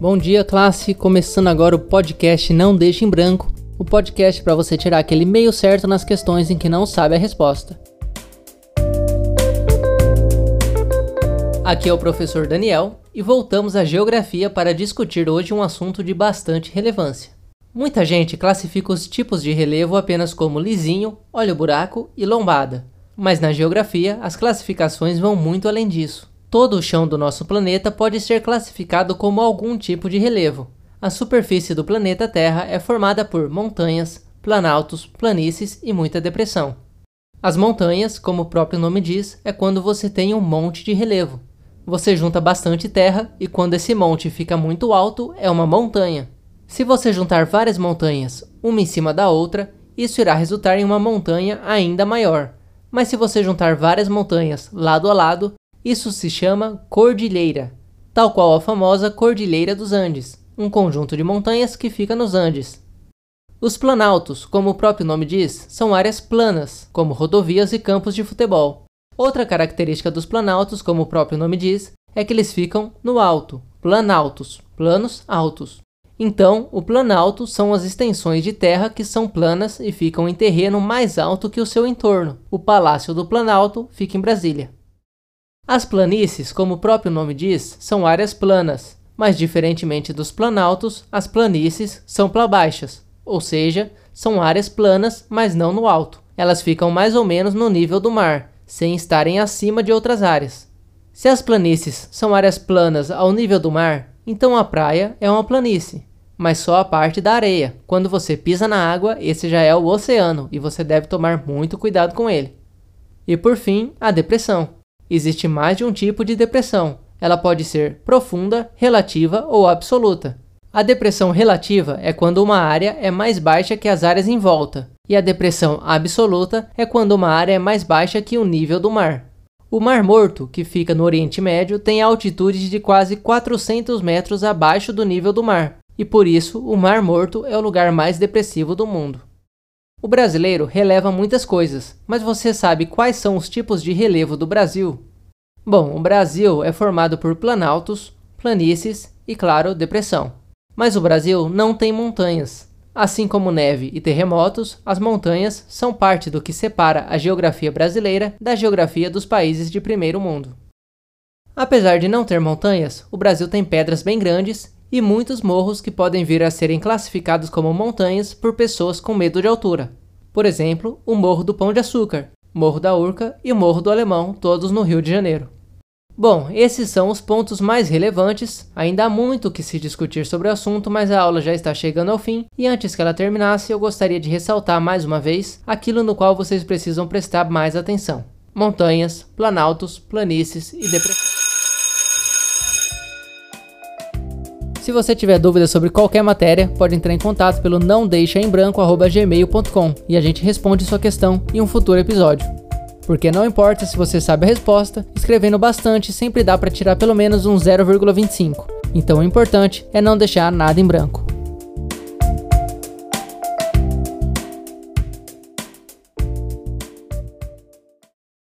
Bom dia, classe! Começando agora o podcast Não Deixe em Branco o podcast para você tirar aquele meio certo nas questões em que não sabe a resposta. Aqui é o professor Daniel e voltamos à geografia para discutir hoje um assunto de bastante relevância. Muita gente classifica os tipos de relevo apenas como lisinho, olho-buraco e lombada, mas na geografia as classificações vão muito além disso. Todo o chão do nosso planeta pode ser classificado como algum tipo de relevo. A superfície do planeta Terra é formada por montanhas, planaltos, planícies e muita depressão. As montanhas, como o próprio nome diz, é quando você tem um monte de relevo. Você junta bastante terra e quando esse monte fica muito alto, é uma montanha. Se você juntar várias montanhas, uma em cima da outra, isso irá resultar em uma montanha ainda maior. Mas se você juntar várias montanhas lado a lado, isso se chama cordilheira, tal qual a famosa Cordilheira dos Andes, um conjunto de montanhas que fica nos Andes. Os planaltos, como o próprio nome diz, são áreas planas, como rodovias e campos de futebol. Outra característica dos planaltos, como o próprio nome diz, é que eles ficam no alto, planaltos, planos altos. Então, o planalto são as extensões de terra que são planas e ficam em terreno mais alto que o seu entorno. O Palácio do Planalto fica em Brasília. As planícies, como o próprio nome diz, são áreas planas, mas diferentemente dos planaltos, as planícies são plabaixas, ou seja, são áreas planas, mas não no alto. Elas ficam mais ou menos no nível do mar, sem estarem acima de outras áreas. Se as planícies são áreas planas ao nível do mar, então a praia é uma planície, mas só a parte da areia. Quando você pisa na água, esse já é o oceano e você deve tomar muito cuidado com ele. E por fim, a depressão. Existe mais de um tipo de depressão. Ela pode ser profunda, relativa ou absoluta. A depressão relativa é quando uma área é mais baixa que as áreas em volta, e a depressão absoluta é quando uma área é mais baixa que o nível do mar. O Mar Morto, que fica no Oriente Médio, tem altitude de quase 400 metros abaixo do nível do mar, e por isso o Mar Morto é o lugar mais depressivo do mundo. O brasileiro releva muitas coisas, mas você sabe quais são os tipos de relevo do Brasil? Bom, o Brasil é formado por planaltos, planícies e, claro, depressão. Mas o Brasil não tem montanhas. Assim como neve e terremotos, as montanhas são parte do que separa a geografia brasileira da geografia dos países de primeiro mundo. Apesar de não ter montanhas, o Brasil tem pedras bem grandes e muitos morros que podem vir a serem classificados como montanhas por pessoas com medo de altura. Por exemplo, o Morro do Pão de Açúcar, Morro da Urca e o Morro do Alemão, todos no Rio de Janeiro. Bom, esses são os pontos mais relevantes. Ainda há muito que se discutir sobre o assunto, mas a aula já está chegando ao fim e antes que ela terminasse, eu gostaria de ressaltar mais uma vez aquilo no qual vocês precisam prestar mais atenção: montanhas, planaltos, planícies e depressões. Se você tiver dúvidas sobre qualquer matéria, pode entrar em contato pelo não deixa em branco@gmail.com e a gente responde sua questão em um futuro episódio. Porque não importa se você sabe a resposta, escrevendo bastante sempre dá para tirar pelo menos um 0,25. Então o importante é não deixar nada em branco.